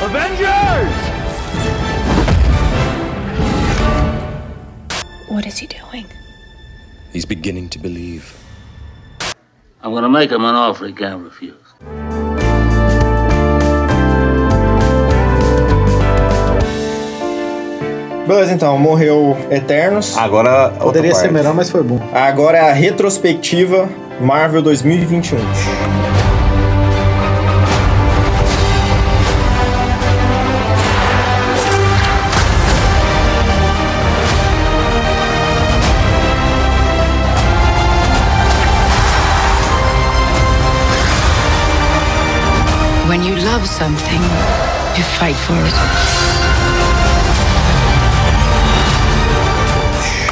Avengers! What is he doing? He's beginning to believe. I'm gonna make him an offer he can't refuse. Beleza, então, morreu Eternos. Agora, Poderia ser melhor, mas foi bom. Agora é a retrospectiva Marvel 2021. Something, you fight for it.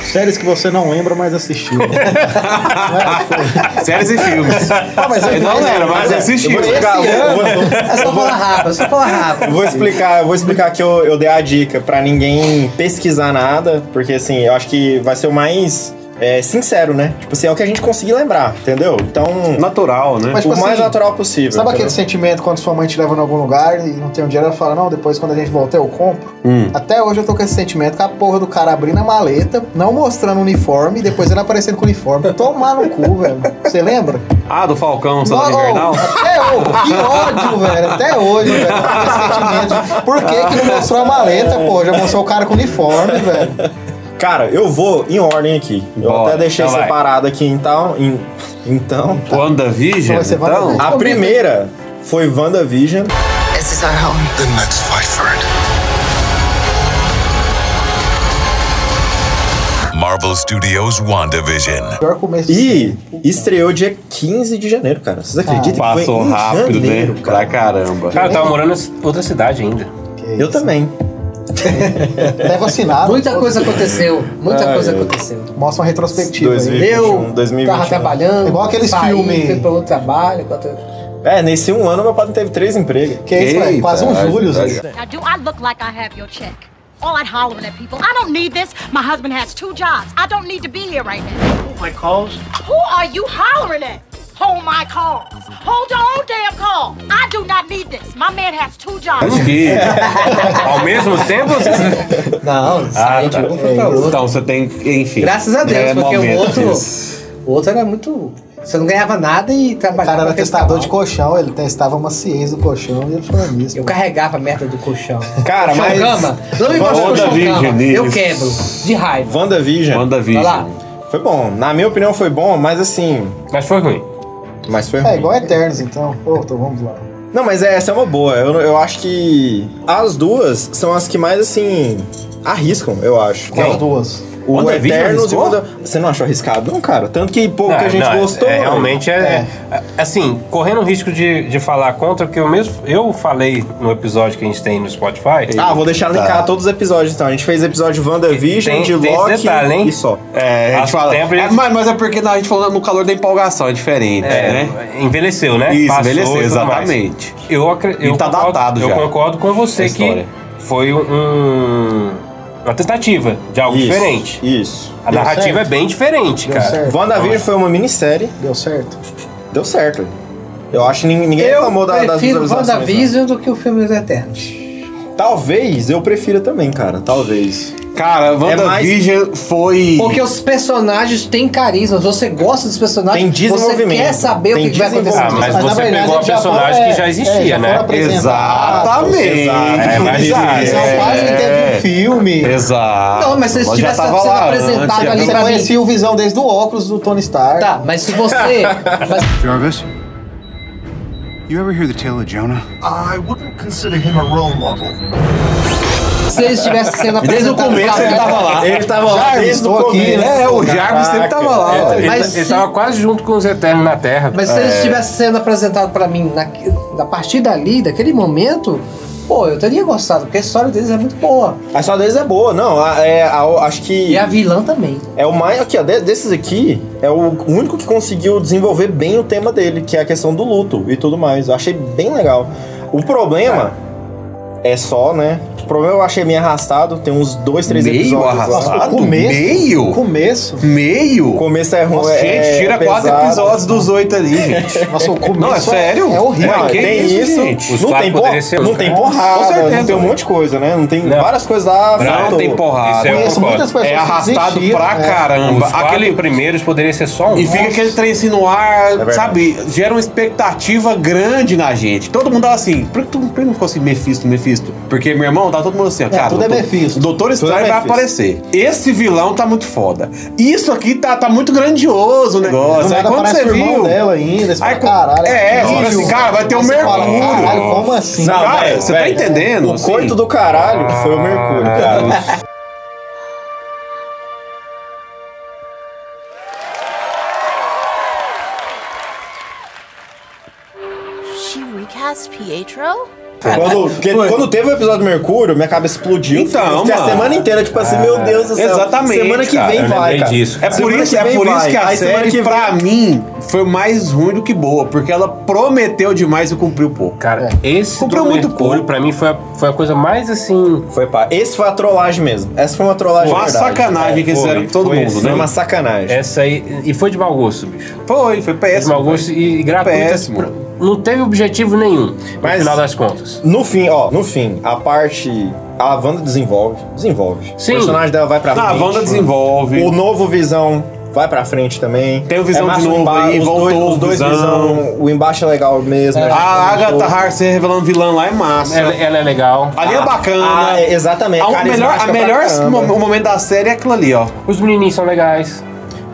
Séries que você não lembra, mas assistiu. Séries e filmes. Ah, mas Ele não lembra, mas assistiu. Eu vou explicar, eu vou- É só falar rápido, é só falar rápido. eu vou explicar, eu vou explicar que eu, eu dei a dica pra ninguém pesquisar nada, porque assim, eu acho que vai ser o mais é, sincero, né? Tipo assim, é o que a gente conseguir lembrar, entendeu? Então, Natural, né? Mas, tipo o mais assim, natural possível. Sabe aquele entendeu? sentimento quando sua mãe te leva em algum lugar e não tem um dinheiro, ela fala, não, depois quando a gente voltar eu compro? Hum. Até hoje eu tô com esse sentimento com a porra do cara abrindo a maleta, não mostrando o uniforme e depois ele aparecendo com o uniforme. Tomar no cu, velho. Você lembra? Ah, do Falcão, Soldado Não, Invernal? Até hoje, que ódio, velho. Até hoje, velho. Esse sentimento. Por que, que não mostrou a maleta, pô? Já mostrou o cara com uniforme, velho. Cara, eu vou em ordem aqui. Eu Bora, até deixei então vai. separado aqui, então. em- então. WandaVision, Vai ser então? WandaVision. A primeira foi WandaVision. This is our home. Then let's fight for it. Marvel Studios WandaVision. Pior começo E estreou dia 15 de janeiro, cara. Vocês acreditam que Passou rápido, janeiro, né? cara? Pra caramba. Cara, eu tava morando em outra cidade ainda. Eu também. Até vacinado. Muita coisa aconteceu, muita Ai, coisa ai. aconteceu. Mostra uma retrospectiva aí. 2021, Eu 2021. tava trabalhando, Igual aqueles saí, filme- fui pra outro trabalho. enquanto- É, nesse um ano meu pai teve três empregos. Que é isso, velho? Eita, Quase um ai, Júlio, ai, Zé. Now, do I look like I have your check? All that hollering at people. I don't need this. My husband has two jobs. I don't need to be here right now. My calls? Who are you hollering at? Hold my calls. Hold your own damn call. I do not need this. My man has two jobs. Acho que ao mesmo tempo você... Não, de tá. um outro. Então você tem, enfim. Graças a Deus, é porque o outro, o outro era muito. Você não ganhava nada e O trabalhava. cara era testador de colchão, ele testava a maciez do colchão e ele falou nisso. Eu carregava a merda do colchão. Cara, Colchão mas- cama. Não me mostra o colchão cama. Eu isso. quebro. De raiva. WandaVision. WandaVision. Vai lá. Foi bom. Na minha opinião foi bom, mas assim. Mas foi ruim. Mas foi ruim. É, igual Eternos, então. Pô, então vamos lá. Não, mas é, essa é uma boa. Eu, eu acho que as duas são as que mais, assim, arriscam, eu acho. Com as duas. O WandaVision Eternos e. Você não achou arriscado, não, cara? Tanto que pouco que a gente Não, não, gostou. é, realmente é, é, Assim, correndo o risco de, de falar contra, que eu mesmo. Eu falei no episódio que a gente tem no Spotify. Ah, vou deixar linkar todos os episódios, então. A gente fez episódio WandaVision, Tem- de tem Loki detalhe, hein? e só. É, a gente fala. tempo e- É, mas, mas é porque não, a gente falou no calor da empolgação, é diferente, É, né? envelheceu, né? Isso, Passou envelheceu, e exatamente. Eu, eu, tá concordo, datado eu já, concordo com você que foi um, uma tentativa de algo Isso, diferente. Isso. A Deu narrativa certo? é bem diferente, Deu cara. certo. WandaVision foi uma minissérie, Deu certo. deu certo. Eu acho que ninguém, Eu reclamou da, das prefiro visualizações. não. WandaVision do que o filme dos Eternos. Talvez eu prefira também, cara. Talvez. Cara, WandaVision foi. Porque os personagens têm carisma, você gosta dos personagens, Tem desenvolvimento. você quer saber Tem o que, que vai acontecer. Ah, mas na você verdade, pegou a eles já personagem foram- que já é, existia, já né? Exatamente. Exato. É, mas É. quase que teve um filme. Exato. Não, mas se eles Nós já tivessem tava sendo lá apresentado antes, ali pra mim. conhecia o Visão desde o óculos do Tony Stark. Tá, mas se você. mas Jarvis? You ever hear the tale of Jonah? I wouldn't consider him a role model. se eles tivessem sendo Desde o começo pra ele mim- tava lá. Ele tava lá Jarvis, desde o tô aqui, começo. É, o Jarvis sempre tava lá. Ele, Mas ele se- tava quase junto com os Eternos na Terra. Mas se eles estivessem sendo apresentados pra mim na, a partir dali, daquele momento, pô, eu teria gostado, porque a história deles é muito boa. A história deles é boa, não. a- É, a- acho que. E a vilã também. É o mais. Aqui, ó, de- desses aqui, é o único que conseguiu desenvolver bem o tema dele, que é a questão do luto e tudo mais. Eu achei bem legal. O problema é só, né? O problema eu achei meio arrastado. Tem uns dois, três Meio episódios arrastado? lá. O começo. Meio? Começo. Meio? O começo é ruim. Nossa, é, gente, tira é quatro episódios dos oito ali, gente. Nossa, o começo Não, é sério? É horrível. Não, que tem isso, isso, gente? Não, tem, por- ser não tem Com porrada, certeza, não tem um monte de coisa, né? Não tem Não. várias coisas lá. Não faltou. tem porrada. Isso é eu Conheço concordo. muitas pessoas É arrastado pra é. caramba. Aquele, primeiros poderia ser só um. E fica aquele trem assim no ar, sabe? Gera uma expectativa grande na gente. Todo mundo tava assim, por que tu não ficou assim, Mephisto, Mephisto? Porque, meu irmão, tá todo mundo assim, ó, cara. tudo é doutor- Mephisto. O Doutor é Estranho vai aparecer. Esse vilão tá muito foda. Isso aqui tá, tá muito grandioso o Do negócio. Aí quando você o irmão viu. dela ainda. Aí, fala, caralho. é, filho. fica assim, cara, vai ter o Aí você fala, Mercúrio. Caralho, como assim? Não, Cara, velho, você tá entendendo, O assim? coito do caralho foi o Mercúrio, cara. She recast Pietro? Quando, porque quando teve o episódio do Mercúrio, minha cabeça explodiu. Então, Fiquei a mano. semana inteira, tipo assim, meu Deus do céu. Exatamente, Semana que cara, vem eu vai, cara. disso. É por, isso, é por isso que a Aí semana série, que pra vem- mim, foi mais ruim do que boa, porque ela prometeu demais e cumpriu pouco. Cara, esse Cumpriu do muito Mercúrio, pouco. pra mim, foi a, foi a coisa mais assim. Foi pá. Esse foi a trollagem mesmo. Essa foi uma trollagem Foi uma verdade. sacanagem que foi, fizeram com todo foi mundo, assim. Foi né? uma sacanagem. Essa aí. E foi de mau gosto, bicho. Foi, foi Foi de péssimo. mau gosto e, e gratuito. Péssimo. Não teve objetivo nenhum, no Mas- final das contas. No fim, ó, no fim, a parte. A Wanda desenvolve. Desenvolve. Sim. O personagem dela vai pra Ah, a frente. Wanda desenvolve. O novo Visão vai pra frente também. Tem o Visão massa de o novo emba- aí, os voltou dois, o os dois Visão. Visão. O embaixo é legal mesmo. A gente Agatha. Harkness revelando vilã lá é massa. Ela, ela é legal. Ali é bacana. Ah, é, exatamente. A, o melhor, a melhor o momento da série é aquilo ali, ó. Os menininhos são legais.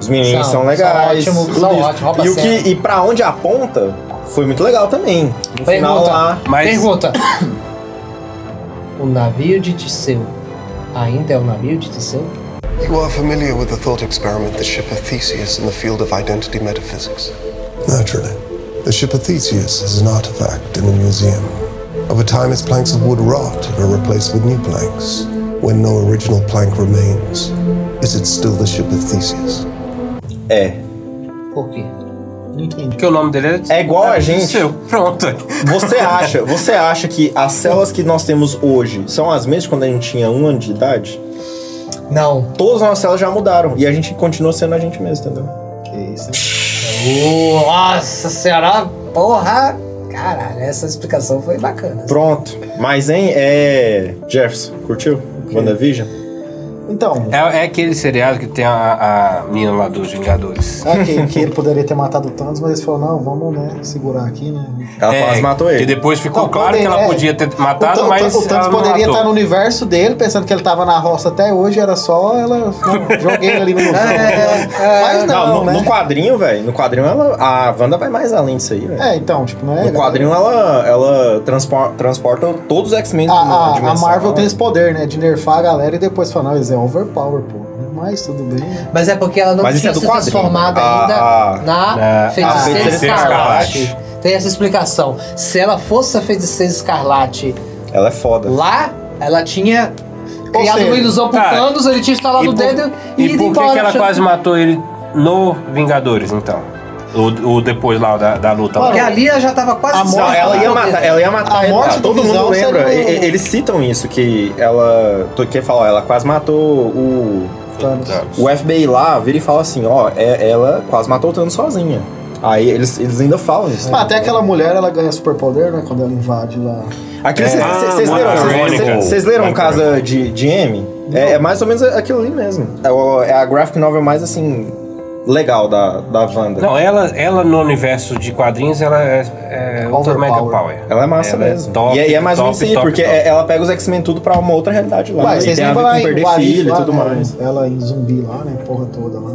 Os meninos São- são, são legais. são isso. ótimos, rouba e, o que, e pra onde aponta, foi muito legal também. No final Pergunta. lá. Mas- Pergunta. o navio de Tiseu ainda é o navio de Tiseu? You are familiar with the thought experiment, the ship of Theseus, in the field of identity metaphysics. Naturally. The ship of Theseus is an artifact in a museum. Over time, its planks of wood rot and are replaced with new planks. When no original plank remains, is it still the ship of Theseus? É. Por quê? Não entendi. Porque o nome dele é. É igual a gente. Seu. Pronto. Você acha, você acha que as células que nós temos hoje são as mesmas quando a gente tinha um ano de idade? Não. Todas as nossas células já mudaram. E a gente continua sendo a gente mesmo, entendeu? Que isso. Oh, nossa senhora, porra! Caralho, essa explicação foi bacana. Pronto. Mas, hein, é. Jefferson, curtiu? WandaVision? Então, É, é aquele seriado que tem a, a menina lá dos Vingadores. é que, que ele poderia ter matado o Thanos, mas ele falou, não, vamos, né, segurar aqui, né. Ela É, quase matou Que ele. depois ficou Não, claro que poderia- ela é. podia ter O, matado, Thanos- mas. o Thanos poderia matou. estar no universo dele, pensando que ele tava na roça até hoje, era só ela. Joguei ele ali no universo. Mas não, Não, no, né? no quadrinho, velho. No quadrinho, ela, a Wanda vai mais além disso aí, velho. É, então, tipo, não é. No quadrinho, ela, ela transpor- transporta todos os X-Men A, a- a. Marvel tem esse poder, né? De nerfar a galera e depois falar, não, eles é overpower, pô. Mas tudo bem. né? Mas é porque ela não Mas tinha é do se transformado A- ainda a- na na- feiticeira a Feiticeira escarlate. Escarlate. Tem essa explicação. Se ela fosse a feiticeira escarlate Ela é foda. lá, ela tinha criado seja, uma ilusão cara, Thanos, ele tinha instalado o por- dedo e, E por que, ela Tinha- quase matou ele no Vingadores, então? O, o depois lá da, da luta. lá. Porque ali ela já tava quase A morte- ela ia matar, ela ia matar A ele. morte Todo mundo lembra. seria E- Eles citam isso, que ela. Tu quer falar, ela quase matou o. Thanos. O FBI lá vira e fala assim, ó, é- ela quase matou o Thanos sozinha. Aí eles, eles ainda falam isso. Ah, até aquela mulher, ela ganha superpoder, né? Quando ela invade lá. Aquilo, vocês Ah, vocês leram, vocês- leram Monica Casa de, de M? É, é mais ou menos aquilo ali mesmo. É, é a graphic novel mais assim legal da, da Wanda. Não, ela, ela no universo de quadrinhos, ela é, é ultra mega power. Ela é massa Ela é mesmo. top, e, é- e é mais ou top, menos isso aí, top, porque top. é- ela pega os X-Men tudo pra uma outra realidade lá. Ué, e vocês tem a ver com perder filho e lá, tudo né? mais. Ela em zumbi lá, né? Porra toda lá.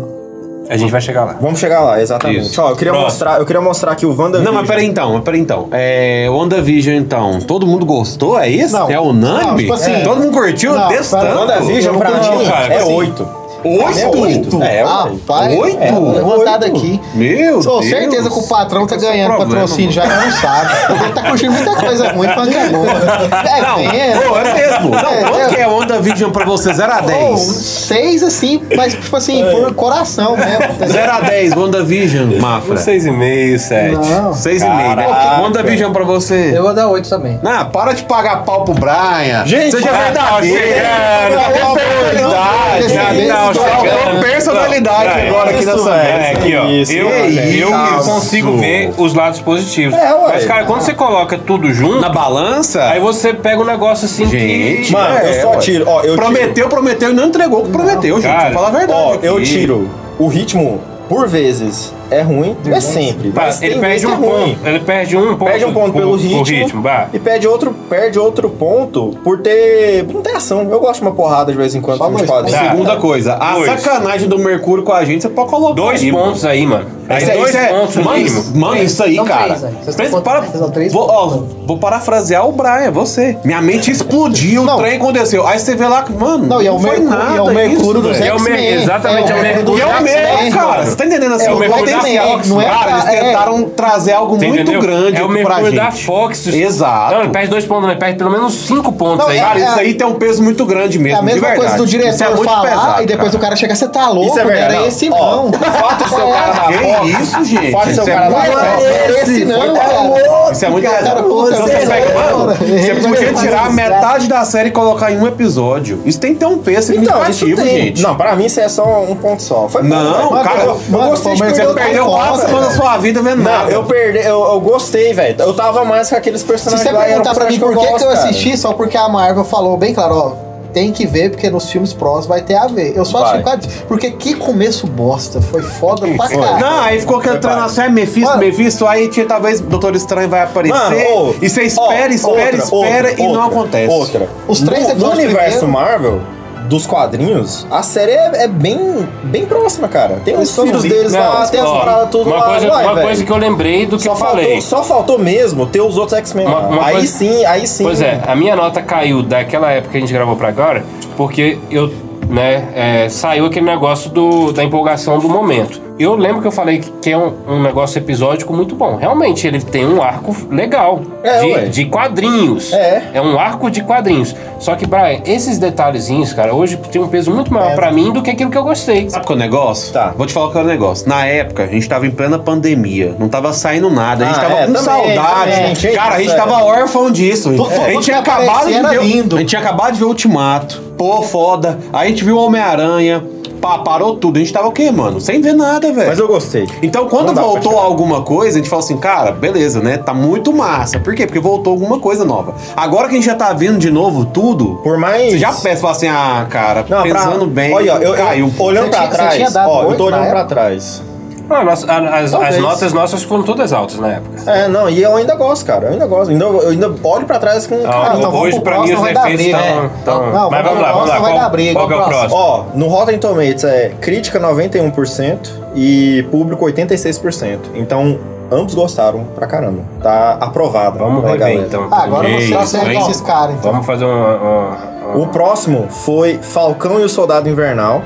A gente vai chegar lá. Vamos chegar lá, exatamente. Isso. Ó, eu queria mostrar, eu queria mostrar aqui o Wanda. Não, mas peraí então, mas peraí então. É, WandaVision então, todo mundo gostou, é isso? Não. é unânime? Não, tipo assim, Todo mundo curtiu? não, Desse tanto? WandaVision, pra mim, cara, é assim, oito. Oito? Oito? É, Ah, ué. pai. Oito? É, levantado Oito? aqui. Meu Sou Deus. certeza que o patrão tá Esse é ganhando problema, patrocínio já mano. não sabe. Ele tá curtindo muita coisa ruim falando que é boa. É, Não, vendo. pô, é mesmo. Não, É, quanto é. que é WandaVision pra você? 0 a Pô, 10? seis assim, mas tipo assim, É. por coração mesmo. 0 a 10, WandaVision, Mafra. Um 6,5, 7. Não. 6,5, né? Caraca. WandaVision pra você. Eu vou dar 8 também. Não, para de pagar pau pro Brian. Gente, Seja ah, verdadeiro. Tem Não, personalidade. esse Já mês não, tô- faltou personalidade Não, agora aqui isso, nessa. É, aqui, ó. Isso, eu, eu, consigo ver os lados positivos. É, ué. Mas, cara, quando você coloca tudo junto, Na balança? aí você pega um negócio assim Gente, que. Mano, eu só tiro, ó, eu prometeu, prometeu e não entregou o que prometeu, gente. Cara, Fala a verdade. Ó, eu tiro o ritmo, por vezes, é ruim, não é sempre. Tá, mas ele tem perde um é ruim. ponto. Ele perde um ponto. Perde um ponto por- pelo ritmo, ritmo, bah. e perde outro, perde outro ponto por ter. Não tem ação. Eu gosto de uma porrada de vez em quando Só de dois. Tá. Segunda coisa, a Dois. sacanagem do Mercúrio com a gente, você pode colocar. Dois aí, pontos aí, mano. Aí Isso é- dois é- pontos no mano, mínimo. Mano, Três. isso aí, São cara. três aí. Vocês Três- para- três vou, ó, vou parafrasear o Brian, você. Minha mente explodiu, o trem aconteceu. Aí você vê lá que, mano, Não, e é o foi Mercúrio- nada e é o Mercúrio isso, dos velho. É X-Men. exatamente, é o Mercúrio E é o mesmo, X-Men, cara. mano. Você tá entendendo assim? É o Mercúrio da potencial- Fox, não é Cara, eles pra- é- tentaram trazer algo muito entendeu? grande É o Mercúrio da Fox. Exato. Não, ele perde dois pontos, ele perde pelo menos cinco pontos Não, aí. é- Cara, isso aí tem um peso muito grande É mesmo, a mesma coisa do diretor é muito falar pesado, e depois cara. o cara chega, você tá louco, Isso é não verdade. era esse não. o fato de ser o cara da Fox. isso, gente? O fato de ser o Isso é cara da muito Fox. Não é esse não, cara. Isso é muito Cara, pesado. você pega, é mano, podia tirar metade da série e colocar em um episódio. Isso tem que ter um peso Então, isso significativo, gente. Não, pra mim isso é só um ponto só. Foi Não, cara, eu, gostei de perder perdeu quatro semanas da sua vida vendo Não, nada. eu perdi, eu, eu gostei, velho. Eu tava mais com aqueles Se personagens você lá, e era um perguntar pra mim por que, que eu gosto, cara. assisti, só porque a Marvel falou bem claro, ó. Tem que ver, porque nos filmes prós vai ter a ver. Eu só Vai. achei quase. Porque que começo bosta. Foi foda pra caralho. Não, aí ficou aquele trem assim, é Mephisto, Mano. Mephisto, aí tinha, talvez Doutor Estranho vai aparecer. Mano, e você espera, espera, outra, espera outra, e não outra, acontece. Outra. Os três no, no universo primeiro- Marvel, dos quadrinhos, a série é, é bem, bem próxima, cara. Tem os filhos deles lá, Não, tem as paradas tudo uma lá. coisa, uma velho. coisa que eu lembrei do que só eu faltou, falei. Só faltou mesmo ter os outros X-Men. Lá. aí coisa- sim, aí sim. Pois é, a minha nota caiu daquela época que a gente gravou pra agora, porque eu, né, é, saiu aquele negócio do, da empolgação do momento. Eu lembro que eu falei que, que é um, um negócio episódico muito bom. Realmente, ele tem um arco legal É, de, de quadrinhos. É. É um arco de quadrinhos. Só que, Brian, esses detalhezinhos, cara, hoje tem um peso muito maior pra mim do que aquilo que eu gostei. Sabe qual é o negócio? Tá. Vou te falar qual é o negócio. Na época, a gente tava em plena pandemia. Não tava saindo nada. A gente Ah, tava é, com também, saudade. também, Cara, a gente tava é. órfão disso. Tudo- a gente tinha acabado de ver. era lindo. A gente tinha acabado de ver o Ultimato. Pô, foda. Aí a gente viu o Homem-Aranha. Pá, parou tudo. A gente tava o quê, mano? Sem ver nada, velho. Mas eu gostei. Então, quando Não pra voltou alguma coisa, a gente falou assim, cara, beleza, né? Tá muito massa. Por quê? Porque voltou alguma coisa nova. Agora que a gente já tá vendo de novo tudo, Por mais. você já pensa, fala assim, ah, cara, Não, pra- pensando bem, Olha, eu, eu- caiu. olhando Você pra tinha- você trás, tinha dado ó, eu tô olhando pra época? trás. Ah, nós- a- as, as notas nossas foram todas altas na época. É, não, e eu ainda gosto, cara. Eu ainda gosto. Ainda, eu ainda olho pra trás com. Ah, então hoje, pra mim, os defeitos estão. né? Não, Mas vamos lá, vamos lá. vai Qual, dar briga, qual que é o próximo? Ó, no Rotten Tomatoes é crítica 91% e público 86%. Então, ambos gostaram pra caramba. Tá aprovado. Vamos pela rever, então. Ah, agora você Isso, acerta esses caras, então. Vamos fazer uma... uma- uma- O próximo foi Falcão e o Soldado Invernal.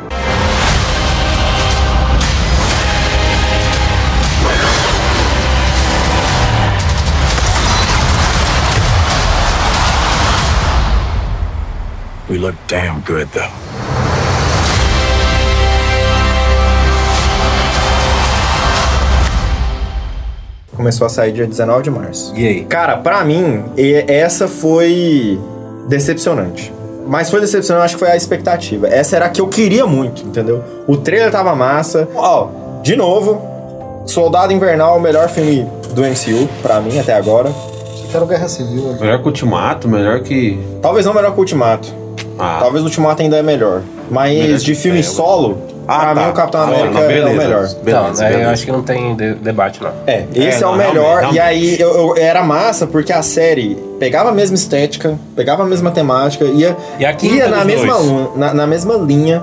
We look damn good, though. Começou a sair dia 19 de março. E aí? Cara, pra mim, e- essa foi decepcionante. Mas foi decepcionante, acho que foi a expectativa. Essa era a que eu queria muito, entendeu? O trailer tava massa. Ó, de novo, Soldado Invernal, o melhor filme do MCU, pra mim, até agora. Quero Guerra Civil. Melhor que o Ultimato, melhor que... Talvez não melhor que o Ultimato. Ah, Talvez o Ultimato ainda é melhor. Mas Melhor de filme é, solo, Ah, pra tá. mim o Capitão Ah, América não, é o beleza. melhor. Beleza, Não, beleza. eu acho que não tem de- debate, não. É, esse é, não, o melhor. realmente, E aí eu, eu- era massa porque a série pegava a mesma estética, pegava a mesma temática, ia, E ia na mesma, na, na mesma linha.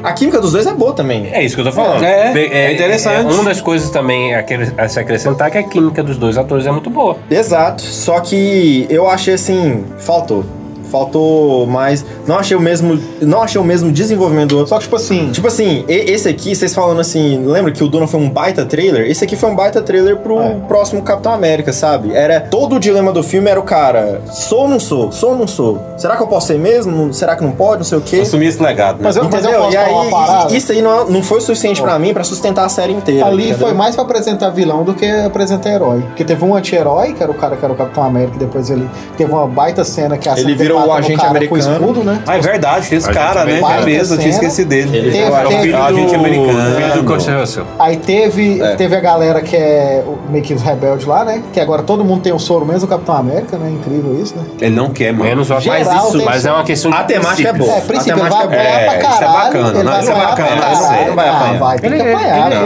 A química dos dois é boa também. É isso que eu tô falando. É, Be- é interessante. uma das coisas também a, que- a se acrescentar é que a química dos dois atores é muito boa. Exato. Só que eu achei assim, faltou. Faltou mais. Não achei o mesmo. Não achei o mesmo desenvolvimento do outro. Só que, tipo assim. Tipo assim, esse aqui, vocês falando assim, lembra que o Duna foi um baita trailer? Esse aqui foi um baita trailer pro É. próximo Capitão América, sabe? Era. Todo o dilema do filme era o cara. Sou ou não sou? Sou ou não sou? Será que eu posso ser mesmo? Será que não pode? Não sei o quê. Assumir esse legado, né? Mas eu, mas eu Entendeu? posso E falar aí, parada. isso aí não, não foi o suficiente pra mim pra sustentar a série inteira. Ali entendeu? foi mais pra apresentar vilão do que apresentar herói. Porque teve um anti-herói, que era o cara que era o Capitão América, e depois ele teve uma baita cena que a Ele virou o agente cara americano. Com escudo, né? Ah, é verdade, tem esse cara, né? É mesmo, eu tinha esquecido dele. Ele Teve- é o teve- filho do agente americano. filho do Kurt Russell. Aí teve, É. teve a galera que é o- meio que os rebeldes lá, né? Que agora todo mundo tem o soro, menos o Capitão América, né? Incrível isso, né? Ele não quer, mano. Menos o Geral mas, isso, mas é uma questão de A temática é boa. É, princípio, A ele vai temática é apanhar pra É, isso é caralho. bacana, vai isso é pra bacana, isso é- vai Ah, apanhar. vai, Ele- que ele- apanhar, ele- é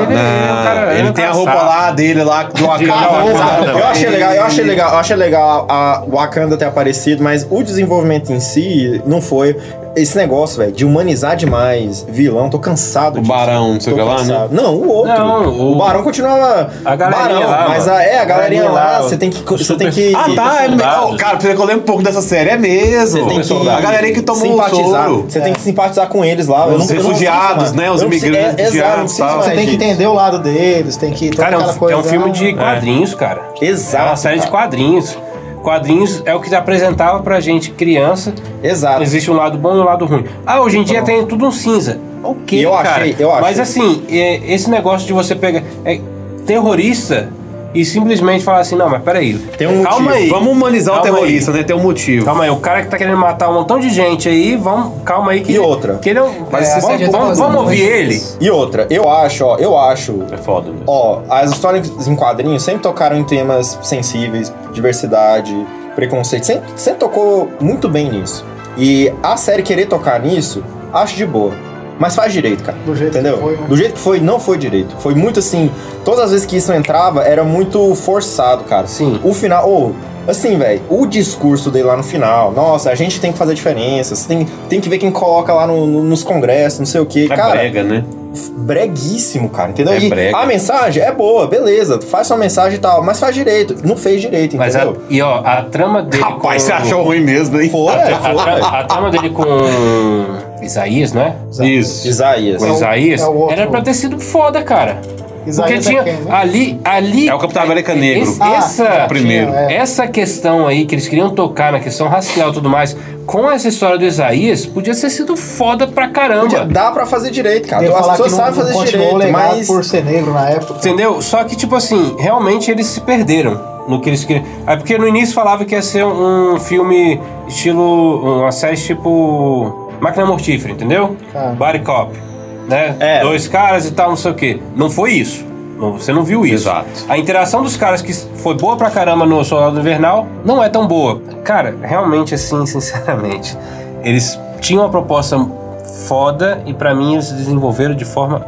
um é um tem a roupa lá dele lá do Wakanda. Eu achei legal, eu achei legal, eu achei legal a Wakanda ter aparecido, mas o desenvolvimento em si não foi esse negócio, velho, de humanizar demais vilão. Tô cansado O disso. Barão, não sei o que lá, né? Não, o outro. Não, o... o- Barão continuava A galerinha Barão, lá, mas a, é a A galerinha lá, lá, você tem que você super- tem que Ah, tá. É, oh, cara, que eu lembro um pouco dessa série. É mesmo. Você tem que a galerinha que tomou o simpatizar. soro. Você tem que simpatizar com eles lá. Os não- eu não refugiados, preciso né? Os não imigrantes é, não refugiados, Você tem que entender o lado deles, tem que. Cara, é um, coisa, é um filme de ah, quadrinhos, cara. Exato, É uma série de quadrinhos. Quadrinhos é o que apresentava pra gente criança. Exato. Existe um lado bom e um lado ruim. Ah, hoje em dia tem tudo um cinza. Ok, eu cara. achei- eu Mas achei. assim, é, esse negócio de você pegar é, terrorista e simplesmente falar assim, não, mas peraí. Tem um calma motivo. aí. Vamos humanizar Calma o terrorista, aí. né? Tem um motivo. Calma aí, o cara que tá querendo matar um montão de gente aí, vamos, calma aí que E outra? Que ele é um- Mas é, vamos, tá vamos, fazendo vamos ouvir ele. isso. E outra, eu acho, ó, eu acho É foda, né? Ó, as histórias em quadrinhos sempre tocaram em temas sensíveis, diversidade, preconceito. Sempre, sempre tocou muito bem nisso. E a série querer tocar nisso, acho de boa. Mas faz direito, cara. Do jeito que entendeu? foi, né? Do jeito que foi, não foi direito. Foi muito assim. Todas as vezes que isso entrava, era muito forçado, cara. Sim. O final. Ô, assim, velho, o discurso dele lá no final. Nossa, a gente tem que fazer diferença. Tem, tem que ver quem coloca lá no- no- nos congressos, não sei o quê. É cara, brega, né? breguíssimo, cara, entendeu? É e brega. a mensagem é boa, beleza, faz sua mensagem e tal, mas faz direito. Não fez direito, Mas a, entendeu? e ó, a trama dele. Rapaz, com- você achou ruim mesmo, hein? Foi, A, foi. tra- a trama dele com Isaías, né? Isso. Isaías. É o- Isaías, é o outro. era pra ter sido foda, cara. Isaías Porque tinha é quem, né? ali, ali. É o Capitão América Negro. Esse- Ah, essa, é o primeiro. é. essa questão aí que eles queriam tocar na questão racial e tudo mais, com essa história do Isaías, podia ter sido foda pra caramba. Podia- Dá pra fazer direito, cara. Devo As falar que pessoas não, sabem não fazer direito, legal mas. por ser negro na época. Entendeu? Só que, tipo assim, realmente eles se perderam no que eles queriam. É porque no início falava que ia ser um filme estilo. uma série tipo. Máquina Mortífera, entendeu? Ah. Body Cop. Né? É. Dois caras e tal, não sei o quê. Não foi isso. Não- Você não viu isso. Exato. A interação dos caras que foi boa pra caramba no Soldado Invernal não é tão boa. Cara, realmente assim, sinceramente, eles tinham uma proposta foda e pra mim eles desenvolveram de forma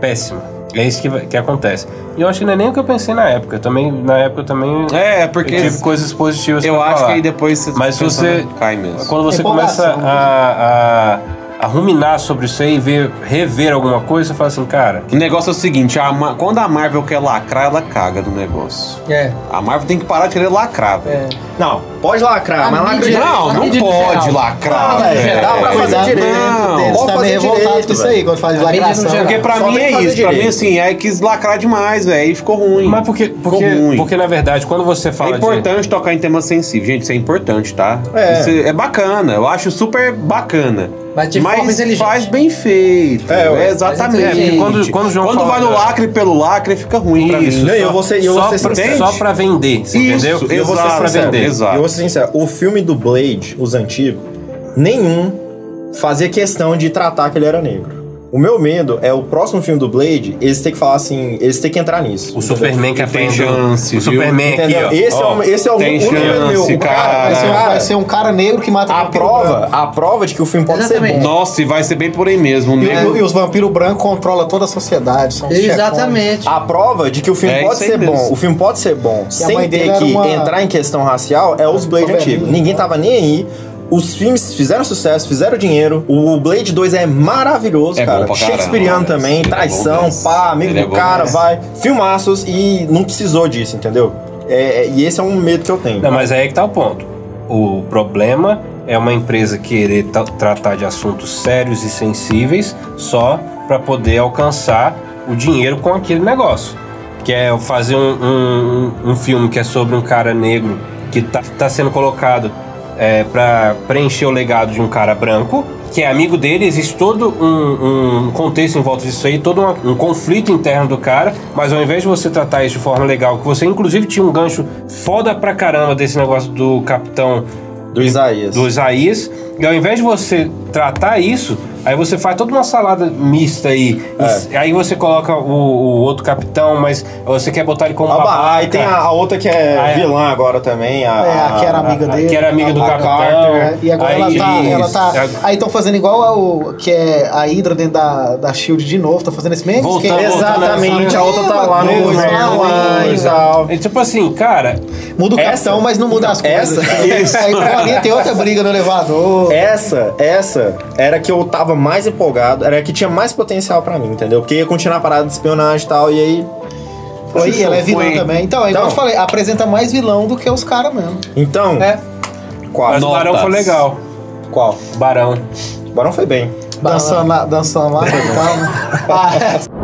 péssima. É isso que, que acontece. E eu acho que não é nem o que eu pensei na época. Eu também, na época eu também É, porque eu tive coisas positivas eu pra acho falar. que aí depois você Mas você- né, cai mesmo. Quando você começa Empolgação, a, a, a ruminar sobre isso aí e ver, rever alguma coisa, você fala assim, cara, O negócio é o seguinte, a Ma- quando a Marvel quer lacrar, ela caga do negócio. É. A Marvel tem que parar de querer lacrar, velho. É. Não, pode lacrar, A mas lacra direito. Não, não pode lacrar, Não, velho, velho. dá pra fazer direito. Não, pode tá fazer meio revoltado direito, com isso velho. aí, quando faz A mídia no lacração. geral. Porque pra Só mim tem é que fazer isso, pra mim assim, é quis lacrar demais, velho, e ficou ruim. mas porque, porque, Ficou ruim. porque na verdade, quando você fala É de... importante tocar em temas sensíveis. Gente, isso é importante, tá? É. Isso é bacana. Eu acho super bacana. Mas de forma inteligente. faz bem feito. É, ué. exatamente. Inteligente. Quando- quando o João Quando fala vai no lacre pelo lacre, fica ruim pra Isso, mim. Não, eu só- vou ser- eu só vou ser pra, sincero. só pra vender, você Isso, entendeu? Eu vou ser Exato, pra sincero, vender. exato. eu vou ser sincero, o filme do Blade, os antigos, nenhum fazia questão de tratar que ele era negro. O meu medo é o próximo filme do Blade, eles têm que falar assim, eles têm que entrar nisso. O Superman que Tem chance, o? Superman aqui, ó. esse, ó. é o, esse é o tem único medo chance, meu. O cara. Vai ser, um, cara, vai ser um cara negro que mata a prova, branco. a prova de que o filme pode Exatamente. ser bom. Nossa, e vai ser bem por aí mesmo. E, né? o- e os vampiros brancos controlam toda a sociedade. São Exatamente. A prova de que o filme É pode ser mesmo. bom, o filme pode ser bom, sem mãe dele ter que uma- entrar em questão racial, é os Blade antigos. Ninguém tava nem aí. Os filmes fizeram sucesso, fizeram dinheiro. O Blade 2 é maravilhoso, É bom cara. pra caramba, Shakespeareano também, Ele é traição, bom pá, amigo Ele é do bom cara, mesmo. vai. Filmaços e não precisou disso, entendeu? É, é- e esse é um medo que eu tenho. Não, mas aí é que tá o ponto. O problema é uma empresa querer tra- tratar de assuntos sérios e sensíveis só para poder alcançar o dinheiro com aquele negócio. Que é fazer um, um- um filme que é sobre um cara negro que tá, tá sendo colocado é, para preencher o legado de um cara branco, que é amigo dele, existe todo um, um contexto em volta disso aí, todo um, um conflito interno do cara, mas ao invés de você tratar isso de forma legal, que você inclusive tinha um gancho foda pra caramba desse negócio do capitão Do Isaías. do Isaías, e ao invés de você tratar isso, aí você faz toda uma salada mista aí. E Aí você coloca o, o outro capitão, mas você quer botar ele como Ah, babaca. aí tem a, a outra que é Ah, é. vilã agora também. A, É, a que era amiga a- dele. que era amiga do capitão. Carter, E agora ela Aí- tá. Ela tá isso. aí estão fazendo igual ao que é a Hydra dentro da, da Shield de novo, tá fazendo esse mesmo Voltando, esquema. Exatamente, a outra tá lá no lá e tal. É tipo assim, cara. Muda o capitão, mas não muda as coisas. essa- Aí pra mim tem outra briga no elevador. Essa, essa era que eu tava mais empolgado, era a que tinha mais potencial pra mim, entendeu? Porque ia continuar a parada de espionagem e tal, e aí. Foi, ela é vilã Foi. também. Então, é igual eu Então. te falei, apresenta mais vilão do que os caras mesmo. Então. É. Qual? Mas o Barão foi legal. Qual? Barão. Barão foi bem. Dançando lá, dançando lá e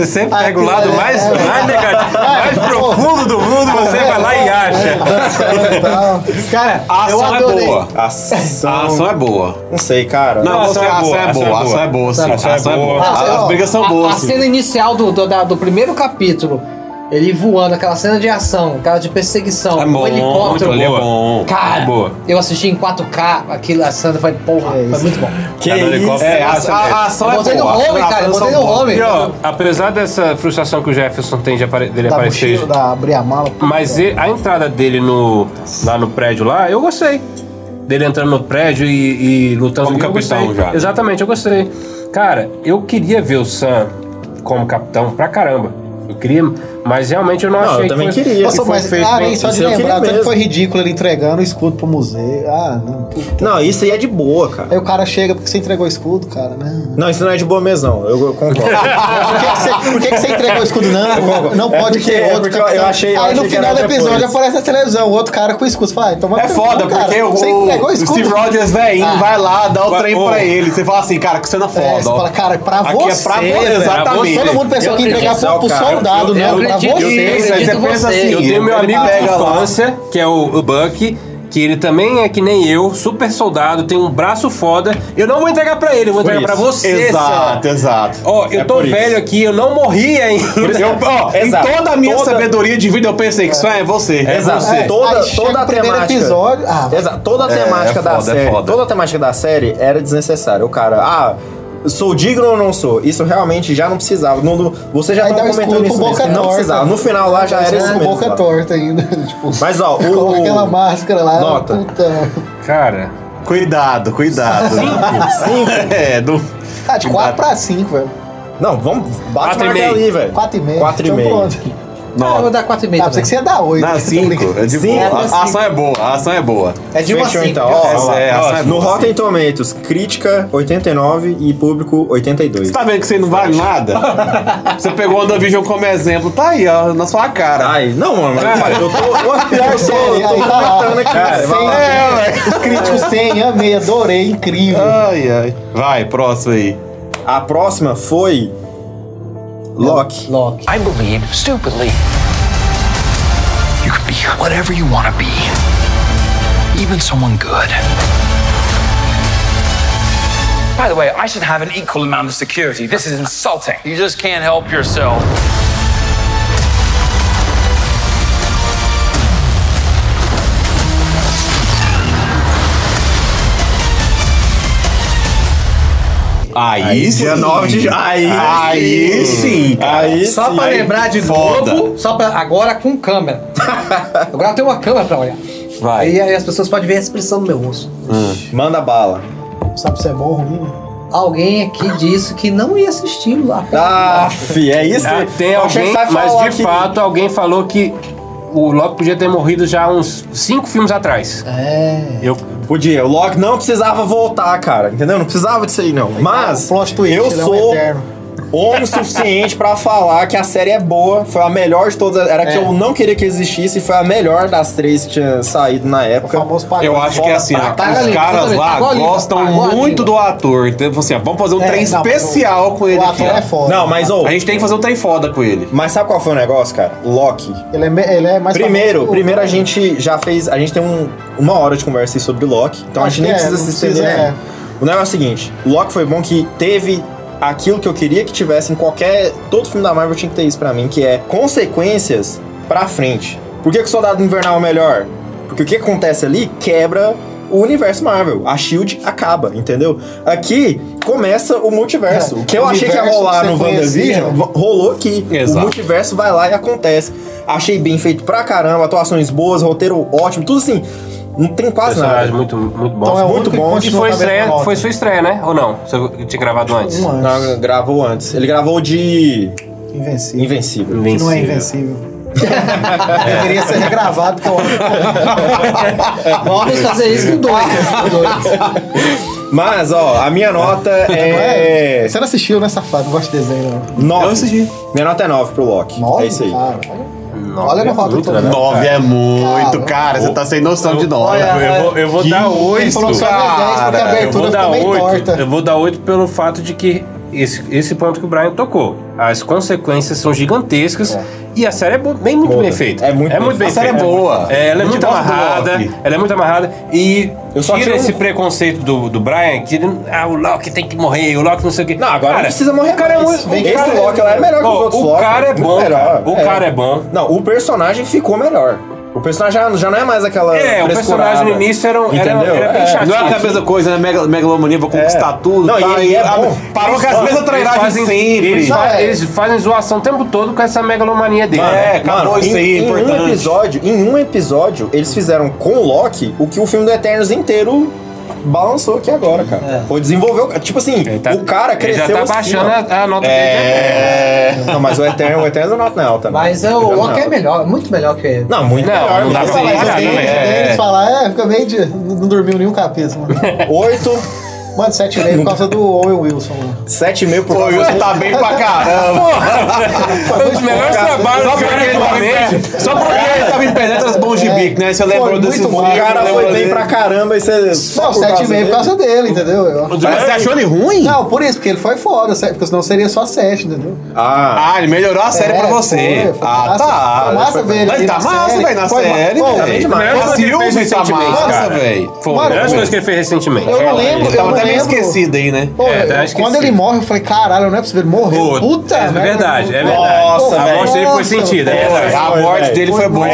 Você sempre pega o lado mais, mais negativo, mais profundo do mundo, você vai lá e acha. Cara, A eu ação é boa. Ação. A ação é boa. Não sei, cara. Não, a ação, a ação é boa, a ação é boa, sim. A ação é boa. Ah, As brigas são a- boas, A cena inicial do primeiro capítulo, ele voando, aquela cena de ação, aquela de perseguição, É bom, o helicóptero. muito bom. Cara, Muito boa. eu assisti em 4K, aquilo, a cena foi, porra, foi muito bom. Que Cada isso? helicóptero É, a, a- a ação é Botei no boa. home, cara, ações botei no home. E ó, apesar dessa frustração que o Jefferson tem de apare- dele Da aparecer. mochila, da abrir a mala. Mas e- a entrada dele no, lá no prédio lá, eu gostei. Dele entrando no prédio e, e lutando Como eu capitão gostei. já. Exatamente, eu gostei. Cara, eu queria ver o Sam como capitão pra caramba. Eu queria, mas realmente eu não, Não, eu achei também que foi, queria. Nossa, que foi mas feito ah, nem só de eu lembrar, tanto foi ridículo ele entregando o escudo pro museu. Ah, não. puta. Não, isso aí é de boa, cara. Aí o cara chega porque você entregou o escudo, cara, né? Não, isso não é de boa mesmo, não. Eu, eu concordo. Por que, que você, por que que você entregou o escudo? Não, não É pode porque- ter é outro porque eu- eu achei- eu Aí no final do episódio depois. aparece na televisão, o outro cara com o escudo. Fala, então É foda, porque o, Você entregou o o escudo. Steve Rogers, velhinho, Ah. vai lá, dá o trem pra ele. Você fala assim, cara, que cena foda. É, você ó. fala, cara, pra você. é pra você, velho. exatamente. Todo mundo pensou Eu que ia entregar pro, cara. soldado, Eu- não, eu pra acredito, você. eu acredito você pensa assim, Eu tenho meu amigo de lá. infância, que é o, o Buck, que ele também é que nem eu, super soldado, tem um braço foda. Eu não vou entregar pra ele, eu vou Por entregar pra isso. você, Exato, Sam. exato. Ó, eu É tô por isso. velho aqui, eu não morri ainda. Eu, ó, em toda a minha Toda- sabedoria de vida, eu pensei que isso é você. É Exato. você. Toda, Aí chega toda a temática. episódio, ah. Exato. Toda a É, temática é da foda, é série. foda. Toda a temática da série era desnecessária. O cara, ah. Sou digno ou não sou? Isso realmente já não precisava. Não, você já o comentando isso mesmo, não torta. precisava. No final lá já era isso com mesmo. boca lá. torta ainda. tipo, Mas ó, o. coloca aquela máscara lá. Nota. Puta. Cara, Cuidado, cuidado. Cinco? É, do... Ah, de 4 pra 5, velho. Não, vamos. Bate Quatro o e martelo meio. aí, velho. 4,5. Quatro e Então meio. Ah, eu vou dar 4,5 Ah, pensei que você ia dar 8. Na 5, é de Cinco. boa. É, A, a ação é boa, a ação é boa. É de uma Fechou 5. então. Ó. É, a ação é no boa, Rotten Tomatoes, crítica 89 e público 82. Você tá vendo que você não vale nada? Você pegou o WandaVision como exemplo, tá aí, ó, na sua cara. Ai, não, mano, mas eu tô. Eu, Pior série, eu tô lá. comentando aqui, cara. É, Os críticos 100, amei, adorei, incrível. Ai, ai. Vai, próximo aí. A próxima foi. Loki. Loki. I believe, stupidly, you can be whatever you want to be, even someone good. By the way, I should have an equal amount of security. This is insulting. You just can't help yourself. Aí, sim. Dia 9 de. Aí, Aí sim, cara. Aí Só sim. pra Aí- lembrar de foda. novo, só pra, agora com câmera. agora tem uma câmera pra olhar. Vai. Aí, aí as pessoas podem ver a expressão do meu rosto. Manda bala. Sabe se é bom ou ruim? Alguém aqui disse que não ia assistir lá. Ah, fi, é isso? Ah, tem alguém, mas de que- fato alguém falou que o Loki podia ter morrido já uns cinco filmes atrás. É. Eu, Podia, o Loki não precisava voltar, cara, entendeu? Não precisava disso aí, não. Mas, plot twist, eu ele é um homem o suficiente pra falar que a série é boa, foi a melhor de todas. Era que É. eu não queria que existisse e foi a melhor das três que tinha saído na época. Eu acho que é assim, ó, Paga os ali, caras lá a língua, gostam a muito do ator. Então, assim, ó, vamos fazer um É, trem não, especial o- com ele o aqui. ator ó. é foda. Não, mas, A gente tem que fazer um trem foda com ele. Mas sabe qual foi o negócio, cara? Loki. Ele é, ele é mais Primeiro, que primeiro a gente já fez. A gente tem um- uma hora de conversa aí sobre Loki, então a Acho gente nem que é, precisa se estender. é. O negócio é o seguinte: o Loki foi bom que teve aquilo que eu queria que tivesse em qualquer. Todo filme da Marvel tinha que ter isso pra mim, que é consequências pra frente. Por que, que o Soldado Invernal é melhor? Porque o que acontece ali quebra o universo Marvel. A Shield acaba, entendeu? Aqui começa o multiverso. O que eu achei que ia rolar no. WandaVision, rolou aqui. Exato. O multiverso vai lá e acontece. Achei bem feito pra caramba, atuações boas, roteiro ótimo, tudo assim. Não tem quase nada. personagem muito, muito bom. Então é muito bom. E foi, estreia, foi sua estreia, né? Ou não? Você tinha gravado antes? Um Não, gravou antes. Ele gravou de. Invencível. Invencível. Que não é invencível. Deveria ser regravado, porque eu acho Vamos fazer isso no 2. Mas, ó, a minha nota Não é. Você não assistiu, né, safado? Não gosto de desenho, não. 9. Eu assisti. Minha nota é 9 pro Loki. Nove? É isso aí. Cara, olha no roda todo. Nove é muito, cara. Você tá sem noção de nove. Olha, eu vou, eu vou dar Ele 8. falou só deu 10 porque a Eu vou dar ficou meio 8. torta. Eu vou dar 8 pelo fato de que esse, esse ponto que o Brian tocou. As consequências são gigantescas e a série é bem muito bem feita. É muito é muito bem feita. A série é boa. É, ela é muito amarrada. Ela é muito amarrada e Eu só tira tiro um- esse preconceito do, do Brian que ah, o Loki tem que morrer, o Loki não sei o quê. Não, agora não precisa morrer O cara é mais. muito. o Esse cara é- Loki lá é melhor que os outros O Loki, cara é muito bom, melhor. cara. O É. cara é bom. Não, o personagem ficou melhor. O personagem já, já não é mais aquela. É, o personagem no início era, um- era, Entendeu? era bem É. chatinho. Não é aquela mesma coisa, né? Mega- Megalomania, vou conquistar tudo. Não, tá, e ele é a- bom. Parou com as mesmas Eles trairagens fazem- sempre. Eles, Não, é. eles fazem zoação o tempo todo com essa megalomania dele. Mano, É, acabou mano, isso em, aí, em um importante. episódio, em um episódio, eles fizeram com o Loki o que o filme do Eternos inteiro balançou aqui agora, cara. Foi desenvolver, o- tipo assim, tá- o cara ele cresceu já tá assim, baixando ó. a, a nota É... Não, mas o Eterno, o Eterno não é alta, né? Mas é, o Loki é melhor, muito melhor que ele. Não, muito Não, melhor. não dá pra é. é. Eles falam, é, fica meio de. Não dormiu nenhum capítulo. mano. Oito, Mano, 7,5 por causa do Owen Wilson. mano. sete e meio por Pô, causa você tá bem pra caramba. Os melhores trabalhos Só do porque ele tava em. Só porque ele tava em Penetras Bons de Bico, né? Você lembrou desse O cara foi bem pra caramba e você. Não, só 7,5 por causa dele, entendeu? Mas Você achou ele ruim? Não, por isso, porque ele foi foda, porque senão seria só 7, entendeu? Ah, Ah, ele melhorou a série É, pra você. ah, massa. tá. Foi massa ver ele Mas aí tá na massa, série. velho, na série, Pô, ele tá recentemente, massa, cara. velho. Foi Mano, a melhor eu- coisa que ele fez recentemente. Eu não lembro, eu não até meio esquecido aí, né? Pô, É, eu- tá esquecido. quando ele morre, eu falei, caralho, não é possível, ele morreu. Puta, Puta, é verdade, é Nossa, verdade. Nossa, a morte dele foi sentida, é. A morte dele foi boa.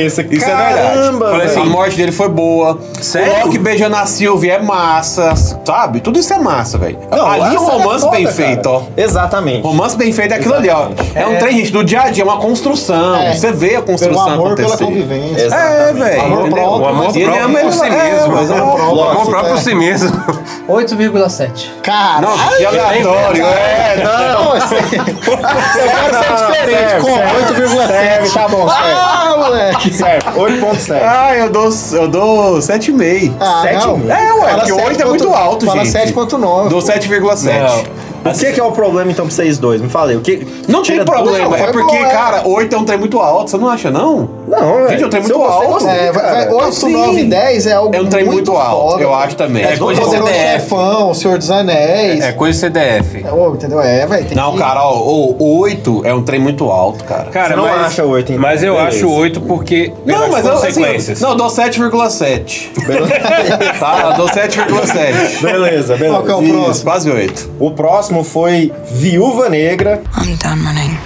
Isso é verdade. Caramba, Falei assim, a morte dele foi boa. Sério? O Loki beijando a Sylvie é massa, sabe? Tudo isso é massa, velho. Não, Ali um série é romance bem feito, ó. Exatamente. Romance bem feito é aquilo ali, ó. É um trem, gente, do dia a dia, é uma construção. É. Você vê a construção amor pela acontecer. convivência. É, velho. Próprio, O amor mas ele próprio ama por si ele- é, mesmo. O amor próprio. próprio é. si mesmo. 8,7. Caralho. Não, que aleatório. É, não. Não, assim, eu quero ser diferente, serve, com serve. 8,7. Serve, tá bom, serve. Ah, moleque. Certo, 8.7. Ah, eu dou, eu dou 7,5. Ah, Sete não. mil? É, ué, Fala porque 8 é 7 muito alto, Fala gente. 7.9. Dou 7,7. O que, que é o problema então pra vocês dois? Me falei. O que... Não tem problema, é porque, é. cara, 8 é um trem muito alto, você não acha, não? Não, velho. Gente, é um trem muito alto. gostei, É, vai, vai, cara. 8, Sim. 9 10 é algo É um trem muito alto, foda, eu acho também. É, É coisa do CDF. chefão, o Senhor dos Anéis. É coisa CDF. É, ô, entendeu? É, velho. Não, que- cara, ó, o 8 é um trem muito alto, cara. Cara, Você não mas, acha oito, então? Mas eu Beleza. acho 8 porque. Não, mas eu, assim, não, eu dou 7,7. tá, eu dou 7,7. Beleza, beleza. Qual que é o próximo? quase 8. O próximo foi Viúva Negra. I'm done running.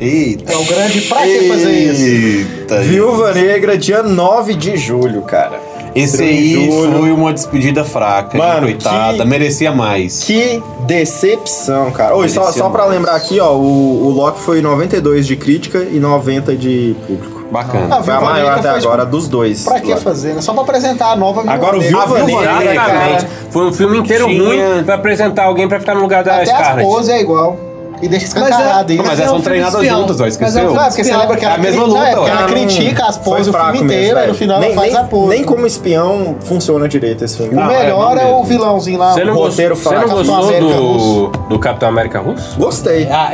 Eita. É o grande pra que fazer isso? Eita. Viúva Negra, dia 9 de julho, cara. Esse aí foi uma despedida fraca, Mano, coitada, que, merecia mais. Que decepção, cara. Oi, só, só pra lembrar aqui, ó, o, o Loki foi 92 de crítica e 90 de público. Bacana. Ah, foi ah, a maior até agora dos dois. Pra que fazer. Né? Só pra apresentar a nova Agora o Viúva Negra, Foi um filme inteiro muito. ruim pra apresentar alguém pra ficar no lugar da Até Scarlett. a pose é igual e deixa escancarado. Mas, é, mas elas é são treinadas juntas, ó, esqueceu? Mas é, porque você lembra que é ela, é a mesma luta, não, ela critica as pôs o filme inteiro e no final ela faz a pose. Nem como espião funciona direito esse filme. O ah, é melhor é o vilãozinho lá, o roteiro fala. Você não gostou do Capitão América Russo? Gostei. Ah,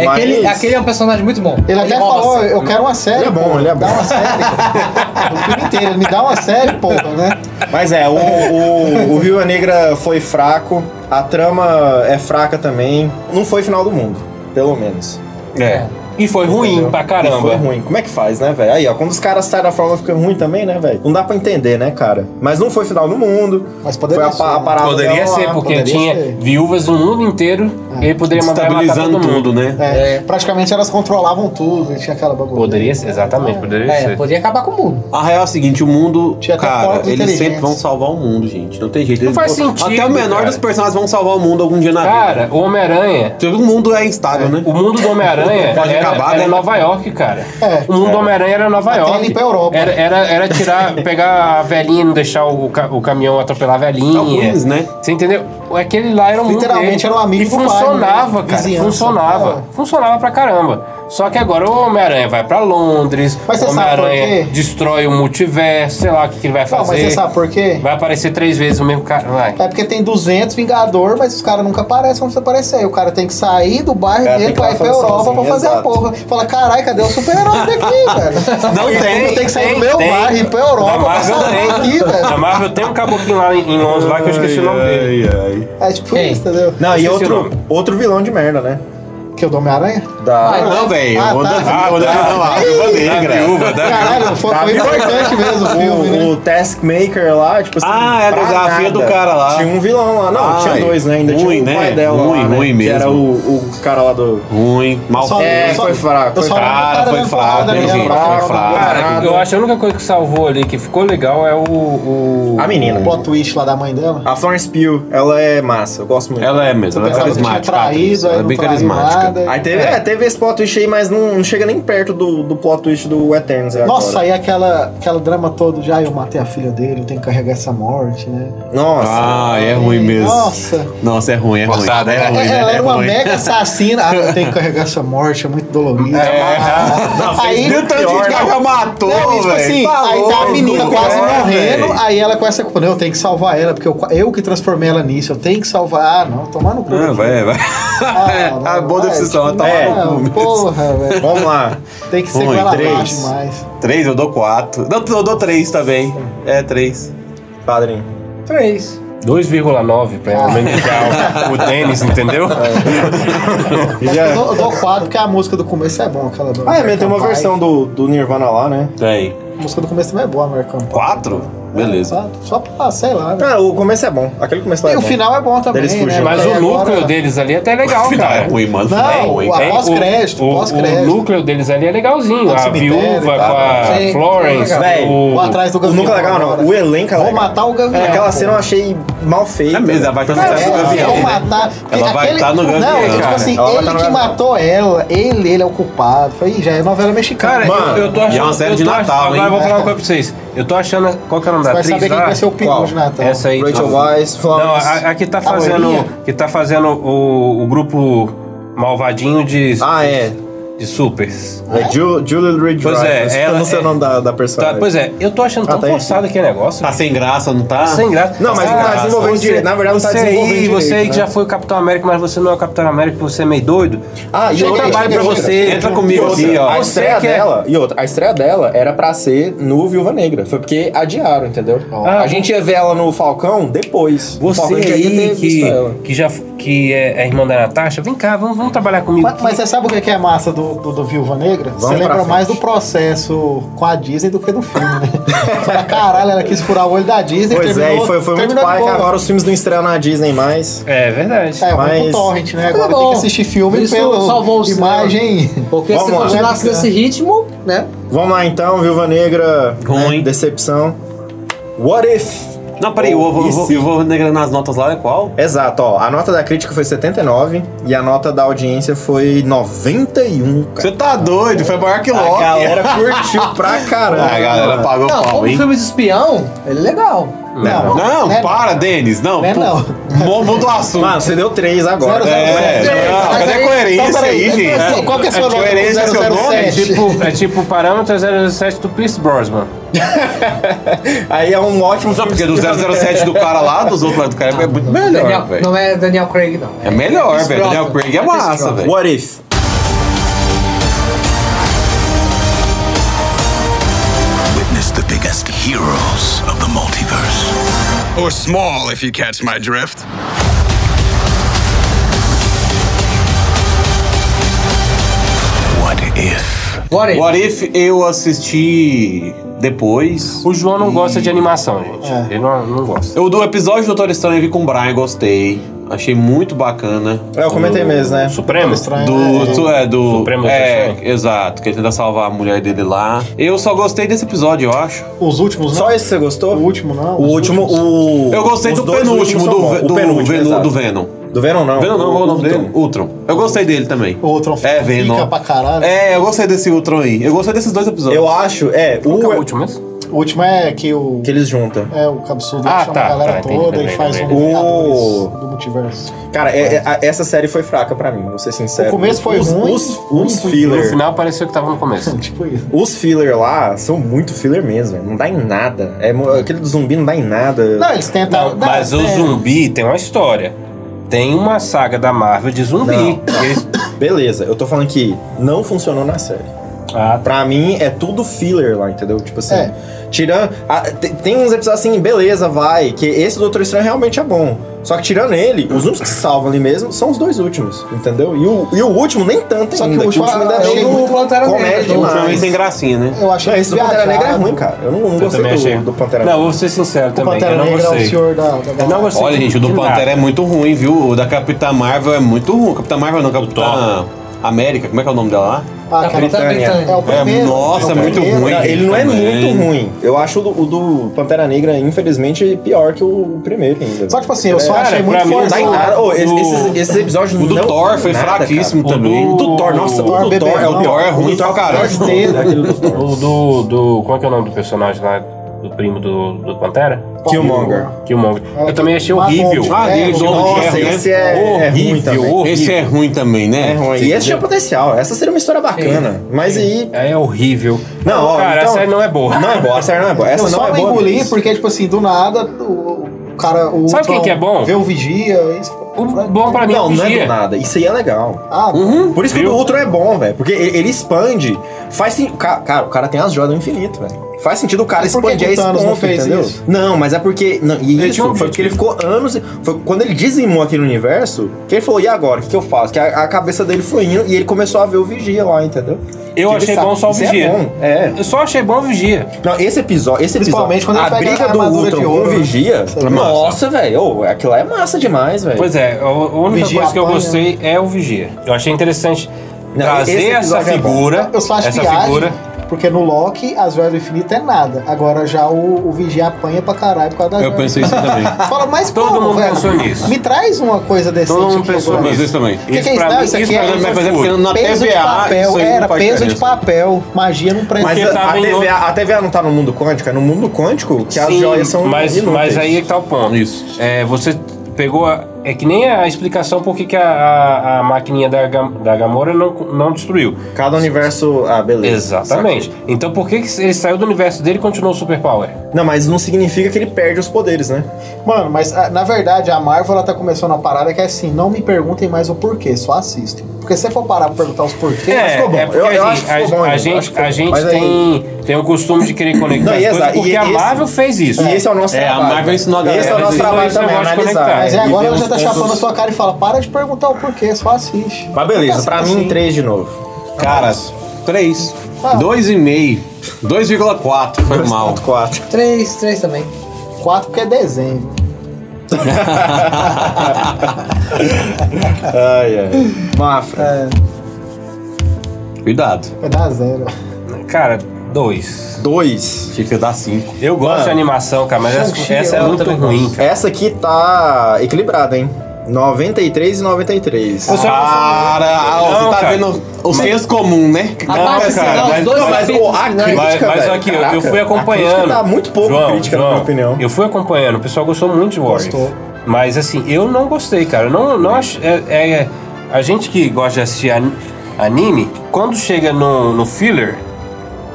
aquele é um personagem muito bom. Ele até falou, eu quero uma série. Ele é bom, ele é bom. Dá uma série. O filme inteiro, ele me dá uma série, pô, né? Mas é, o, o, o Viúva Negra foi fraco, a trama é fraca também. Não foi final do mundo pelo menos. É. E foi Entendeu? ruim pra caramba. E foi ruim. Como é que faz, né, velho? Aí, ó, quando os caras saem da forma fica ruim também, né, velho? Não dá pra entender, né, cara? Mas não foi final do mundo. Mas poderia foi a, ser. A parada poderia ser, porque poderia tinha ser. viúvas no mundo inteiro é. e ele poderia mandar Estabilizando todo mundo. tudo, né? É. É. Praticamente elas controlavam tudo e tinha aquela. Poderia ser, exatamente, poderia é, ser. Poderia acabar com o mundo. A real é o seguinte, o mundo, tinha cara, eles sempre vão salvar o mundo, gente. Não tem jeito. Não eles faz sentido, Até o menor cara. dos personagens vão salvar o mundo algum dia na cara, vida. Cara, o Homem-Aranha... O mundo é instável, é. né? O mundo do Homem-Aranha acabada. Era, né? Nova York, cara. É. O mundo Homem-Aranha era Nova Até York. Ir pra Europa. Era, era, era tirar, pegar a velhinha e não deixar o, o caminhão atropelar a velhinha. Alguns, né? Você entendeu? É aquele lá era um Literalmente era um amigo e né? funcionava, cara. Vizinhança. Funcionava. É. Funcionava pra caramba. Só que agora o Homem-Aranha vai pra Londres, o Homem-Aranha destrói o multiverso, sei lá o que, que ele vai fazer. Mas você sabe por quê? Vai aparecer três vezes o mesmo cara. Vai. É porque tem 200 Vingador, mas os caras nunca aparecem quando você aparecer. O cara tem que sair do bairro é, dele, vai pra Europa sozinho, pra fazer a porra. Fala, caralho, cadê o super-herói daqui, velho? Não tem, tem. Tem que sair tem, do meu tem. bairro, ir pra Europa, pra Marvel tem. aqui, velho. Na Marvel tem um caboclinho lá em, em Londres, lá que eu esqueci ai, o nome ai, dele. Ai, aí. É tipo Quem? isso, entendeu? Não, e outro, outro vilão de merda, né? Que é o do Homem-Aranha? Da... Ah, não, tá. velho. Ah, Onda tá. Viúva. Ah, não, a Viúva ah, Negra. A Viúva, né? da né? Caralho, foi, tá foi importante mesmo o filme, né? O Taskmaker lá, tipo assim. Ah, é, a desafio do cara lá. Tinha um vilão lá. Não, ah, tinha dois, né? Ainda ruim, tinha o né? pai dela ruim, lá, né? Mesmo. Que era o, o cara lá do... Ruim, mal feito. É, foi fraco. Foi fraco, foi fraco. Foi né, fraco. Eu acho que a única coisa que salvou ali, que ficou legal, é o... A menina. O plot twist lá da mãe dela. A Florence Pugh, ela é massa. Eu gosto muito. Ela é mesmo. Ela é carismática. Ela é bem carismática nada. Aí teve, é. É, teve esse plot twist aí, mas não, não chega nem perto do, do plot twist do Eternos. Nossa, agora. aí aquela, aquela drama todo de, ah, eu matei a filha dele, eu tenho que carregar essa morte, né? Nossa. Ah, é ruim mesmo. Nossa. Nossa, é ruim, é ruim. É, né? é ruim, ela é era uma mega assassina. Ah, eu tenho que carregar essa morte, é muito dolorido. É. Ah, ah, ah. aí, o tanto de gente que matou, né? tipo assim, Falou, aí tá a menina quase morrendo, aí ela com essa culpa, eu tenho que salvar ela, porque eu, eu que transformei ela nisso, eu tenho que salvar. Ah, não, tomar no cu. Ah, vai, vai. Ah, não, a vocês estão é. Porra, velho. Vamos lá. Tem que ser um, três. mais. Três, eu dou quatro. Não, eu dou três também. É, três. Padrinho. Três. 2,9 pra ah. o, o entendeu? É. Eu, dou, eu dou porque a música do começo é bom, aquela do Ah, é, tem uma versão do, do Nirvana lá, né? Tem. A música do começo também é boa, Marcão. 4? Quatro? Beleza. É, só pra, sei lá. Né? Ah, o começo é bom. Aquele começo lá e é o final é bom também. Né? Mas o núcleo agora... deles ali é até legal, o final cara. É ruim, mano. Não, é ruim. O pós-crédito, o, pós o, núcleo deles ali é legalzinho. A viúva tá, com a sim, Florence. Véio, o, o atrás do é Gavião. Nunca legal, não. O elenco é legal. Vou matar o Gavião. É, aquela cena eu achei mal feita. É mesmo, ela vai estar no Gavião. Ela vai estar no Gavião. Não, tipo assim, ele que matou ela, ele, ele é o culpado. Foi, já é novela mexicana. Cara, eu tô achando. E é uma série de Natal, hein? Agora eu vou falar uma coisa pra vocês. Eu tô achando. Qual que é o nome você vai saber quem vai ser o peru de Natal. Essa aí. Rachel tô... Weisz, Não, a, a, que tá fazendo, a que tá fazendo o, o grupo malvadinho de... Ah, é de supers. É Julie Reed Pois é, ela. Não sei é, o nome da, da personagem. Tá, pois é, eu tô achando ah, tão ah, tá forçado aquele negócio. Tá sem graça, não tá? Sem graça. Não, mas não tá desenvolvendo direito. Na verdade, não tá desenvolvendo aí, direito. Você aí né? que já foi o Capitão América, mas você não é o Capitão América, porque você é meio doido. Ah, e eu outra, trabalho pra você. Entra comigo aqui, ó. A estreia é dela, e outra, a estreia dela era pra ser no Viúva Negra. Foi porque adiaram, entendeu? Ah, a gente ia ver ela no Falcão depois. Você aí que, já que é, é, irmã da Natasha, vem cá, vamos, trabalhar comigo. Mas, mas você sabe o que é massa do do, do, Viúva Negra, Vamos você lembra mais do processo com a Disney do que do filme, né? Fala, caralho, ela quis furar o olho da Disney. Pois terminou, é, e foi, foi muito pai que agora os filmes não estreiam na Disney mais. É, é verdade. É, mas... muito torrent, né? Agora é tem que assistir filme Isso pelo salvou imagem. Porque Vamos se continuasse nesse ritmo, né? Vamos lá então, Viúva Negra. Né? Ruim. Né? Decepção. What if? Não, peraí, o Ou Ovo e se? eu vou negrando nas notas lá é qual? Exato, ó. A nota da crítica foi 79 e a nota da audiência foi 91, cara. Você tá doido, foi maior que A Loki. galera curtiu pra caramba. A galera pagou Não, pau, como hein? filme de espião, ele é legal. Não, Não, É, para, Denis. Não, É, pô, não. mu- Muda o assunto. Mano, você deu 3 agora. Zero, zero, É, zero, zero. não, Mas cadê a coerência então, aí, gente? qual- Qual que é a sua coerência é seu nome? 007? Tipo, é tipo o parâmetro 007 do Pierce Brosnan. Aí é um ótimo Não, porque do 007 do cara lá, dos outros lá do cara, é muito melhor, Daniel- velho. não é Daniel Craig, não. É melhor, velho. Daniel. Craig é Pierce massa, velho. What If? Witness the biggest heroes of the multiverse. Or small, if you catch my drift. What if? What if? What If eu assisti depois. O João não gosta de animação, gente. Ele não, não gosta. Eu do episódio do Doutor Estranho eu vi com o Brian, gostei. Achei muito bacana. É, eu comentei mesmo, né? Supremo? Estranho, Do, tu- é, do. Supremo é, exato, que ele tenta salvar a mulher dele lá. Eu só gostei desse episódio, eu acho. Os últimos, não? Só esse você gostou? O último, não. O último, últimos. o. Eu gostei os do penúltimo, do, do, o penúltimo, Venom, exato. do Venom. Do Venom não. Venom não, qual é o nome Ultron. dele? Ultron. Eu gostei dele também. O Ultron É, Venom. pra caralho. É, eu gostei desse Ultron aí. Eu gostei desses dois episódios. Eu acho, é, Qual o, é o último mesmo? O último é que o. que eles juntam. É, o Cabsudo Ah, chama tá, a galera tá, toda e faz um lembrei. Vingadores O- do multiverso. Cara, é- é- essa série foi fraca pra mim, vou ser sincero. O começo foi os, ruim, Os, os ruim. No filler. final pareceu que tava no começo. tipo isso. Os filler lá são muito filler mesmo, não dá em nada. É, aquele do zumbi não dá em nada. Não, eles tentam. Não, mas o zumbi tem uma história. Tem uma saga da Marvel de zumbi. Eles- Beleza, eu tô falando que não funcionou na série. Ah, Pra mim é tudo filler lá, entendeu? Tipo assim, É. tirando. ah, te- tem uns episódios assim, beleza, vai. Que esse Doutor Estranho realmente é bom. Só que tirando ele, os únicos que salvam ali mesmo são os dois últimos, entendeu? E o, e o último nem tanto Só que ainda. o último- ainda eu é achei meio muito Pantera Negra, então, O filme demais. sem gracinha, né? Eu achei Não, esse do Pantera Negra é ruim, cara. Eu não, não eu gostei também achei. do, do Pantera Não, Negra. vou ser sincero O também. Pantera eu não Negra é o gostei. senhor da, da Eu não gostei. Olha, gente, o do. Pantera é muito ruim, viu? O da Capitã Marvel é muito ruim. Capitã Marvel não, Capitã América, como é que é o nome dela lá? Ah, cara, Britânia. É o primeiro. nossa, é o muito primeiro. ruim. Não, ele não é também. muito ruim. Eu acho o do, o do Pantera Negra, infelizmente, pior que o primeiro ainda. Só tipo assim, eu só Cara, achei muito mim, Não dá em forçado. nada. Ô, esses, esses, episódios O do não Thor foi nada, fraquíssimo cara. também. O do Thor, nossa, Thor o do bebê, Thor é o. Thor é ruim O do Thor pra caralho. é o do do, é que é o nome do personagem lá? Do primo do, do Pantera? Killmonger. Killmonger. Eu também achei horrível. Ah, É, do Nossa, Ferro, né? esse é, é ruim Horrível, também. horrível. Esse é ruim também, né? É ruim. E esse tinha potencial. Essa seria uma história bacana. Mas aí... É horrível. Não, ó, cara, então- a série não é boa. Não é boa, a série não é boa. Essa eu não só é boa engoli porque, tipo assim, do nada, o cara. O Sabe quem que é bom? Vê o Vigia. Isso, O bom pra mim é Não, o não é Vigia. do nada. Isso aí é legal. Ah, Por isso que Viu? o Ultron é bom, velho. Porque ele expande. Faz ca- Cara, o cara tem as joias do infinito, velho. Faz sentido o cara expandir esse ponto, não fez entendeu? isso? Não, mas é porque. Não, e Ele isso um foi porque ele ficou anos. Foi quando ele dizimou aquele universo que ele falou: e agora? O que, que eu faço? Que a, a cabeça dele foi indo e ele começou a ver o Vigia lá, entendeu? Eu achei sabe- bom só o é Vigia. bom, É. Eu só achei bom o Vigia. Não, esse episódio, esse episódio, Principalmente quando ele a briga a do Ultron de com o? Vigia, é nossa, velho, ô, aquilo lá é massa demais, velho. Pois é, a única Vigia coisa que eu gostei é o Vigia. Eu achei interessante Não, trazer essa episódio é figura. Eu só acho essa viagem, figura. Porque no Loki, as joias do infinito é nada. Agora já o, o Vigia apanha pra caralho por causa da Eu joia. pensei isso também. Fala, mas Todo como, mundo velho? pensou nisso. Me traz uma coisa decente Todo mundo aqui pensou agora. Mas isso também. que é isso? pra Não, mim, isso aqui isso é- pra mim é porque na peso TVA, de papel, isso era peso de diferença. papel. Magia não prende. Mas a, tava a TVA, a TVA não tá no mundo quântico, é no mundo quântico que as Sim, joias são mas, inúteis. mas aí é que tá o ponto. Isso. É, você pegou. A, é que nem a explicação por que que a, a, a maquininha da, da Gamora não, não destruiu. Cada universo... Ah, beleza. Exatamente. Então por que, que ele saiu do universo dele e continuou super power? Não, mas não significa que ele perde os poderes, né? Mano, mas ah, na verdade a Marvel ela tá começando a parada que é assim, não me perguntem mais o porquê, só assistam. Porque se você for parar pra perguntar os porquês, É, ficou bom. é porque Eu- eu a acho gente, que ficou bom, a, a gente, a gente Mas aí- tem, tem o costume de querer conectar Não, as e coisas porque e a esse- Marvel fez isso. E esse é o nosso É, a trabalho. Marvel ensinou a galera Esse é o a nosso trabalho Esse também, analisar. conectar. mas E é agora ver ela já tá chapando a sua cara e fala, para de perguntar o porquê, só assiste. Mas beleza, pra assim. mim, três de novo. Cara, 3. Ah. 2,5. 2,4. Foi mal. 4. Três, três também. Quatro porque é desenho. Ai, ai. Mafra. É, Cuidado. vai dar zero. Cara, Dois. Dois. Tinha que dar cinco. Eu gosto Mano. de animação, cara, mas essa, Shang-Chi essa é muito ruim, cara. Essa aqui tá equilibrada, hein? 93 e 93. Cara, Não, você tá cara. vendo o senso comum, né? A parte cara, mas- os dois não, mas, ô, a crítica- Mas, mas aqui, eu- eu caraca, fui a acompanhando. crítica tá muito pouco João, crítica, na João, minha opinião. Eu fui acompanhando, o pessoal gostou muito de Warriors. Gostou. Mas assim, eu não gostei, cara. Não, não ach, é, é- A gente que gosta de assistir an- anime, quando chega no, no filler.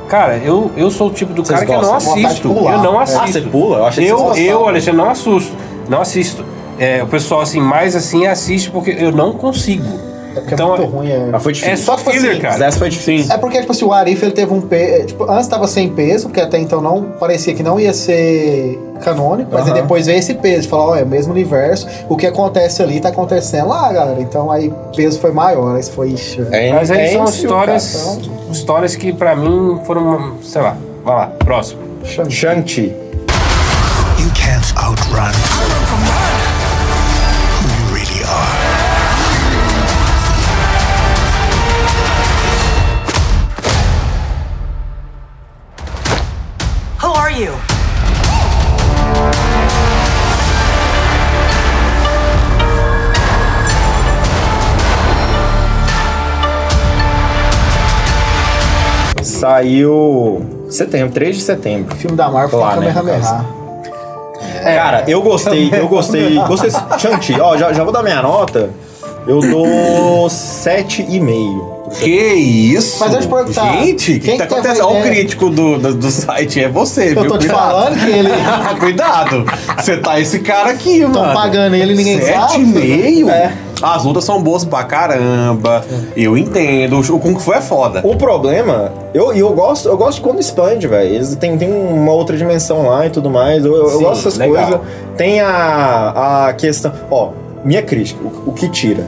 Cara, eu, eu sou o tipo do Vocês cara que eu não assisto. Eu não assisto. Ah, você pula? Eu achei que eu, eu, Alexandre, não assusto. Não assisto. É, o pessoal assim, mais assim, assiste porque eu não consigo. É porque Então, é muito ruim. É... Mas foi É difícil. só tipo filler, assim, cara. Essa foi difícil. É porque, tipo assim, o Arif ele teve um peso. Tipo, antes tava sem peso, porque até então não parecia que não ia ser canônico, mas aí Aham. depois veio esse peso, falar, ó, é o mesmo universo, o que acontece ali tá acontecendo lá, galera. Então aí o peso foi maior, aí foi. ixi, É, Mas aí é são histórias, histórias que pra mim foram, sei lá. Vai lá, próximo. Shang-Chi. You can't outrun Saiu setembro, 3 de setembro. filme da Marvel Lá, né, Kamehameha. Cara, eu gostei, eu gostei. Gostei. Shang-Chi, ó, já, já vou dar minha nota. Eu dou 7,5. Que isso? Mas eu te perguntar, Gente, o que, quem tá que teve acontecendo? Olha o crítico do, do, do site, é você, Eu viu? tô te Cuidado. falando que ele. Cuidado. Você tá esse cara aqui, mano. Tão pagando ele e ninguém Sete sabe. e meio? É. As lutas são boas pra caramba. Eu entendo. O Kung Fu é foda. O problema, eu, e eu gosto, eu gosto de quando expande, velho. Eles tem, tem uma outra dimensão lá e tudo mais. Eu, eu- eu Sim, gosto dessas legal. coisas. Tem a, a questão. Ó, minha crítica, o, o que tira.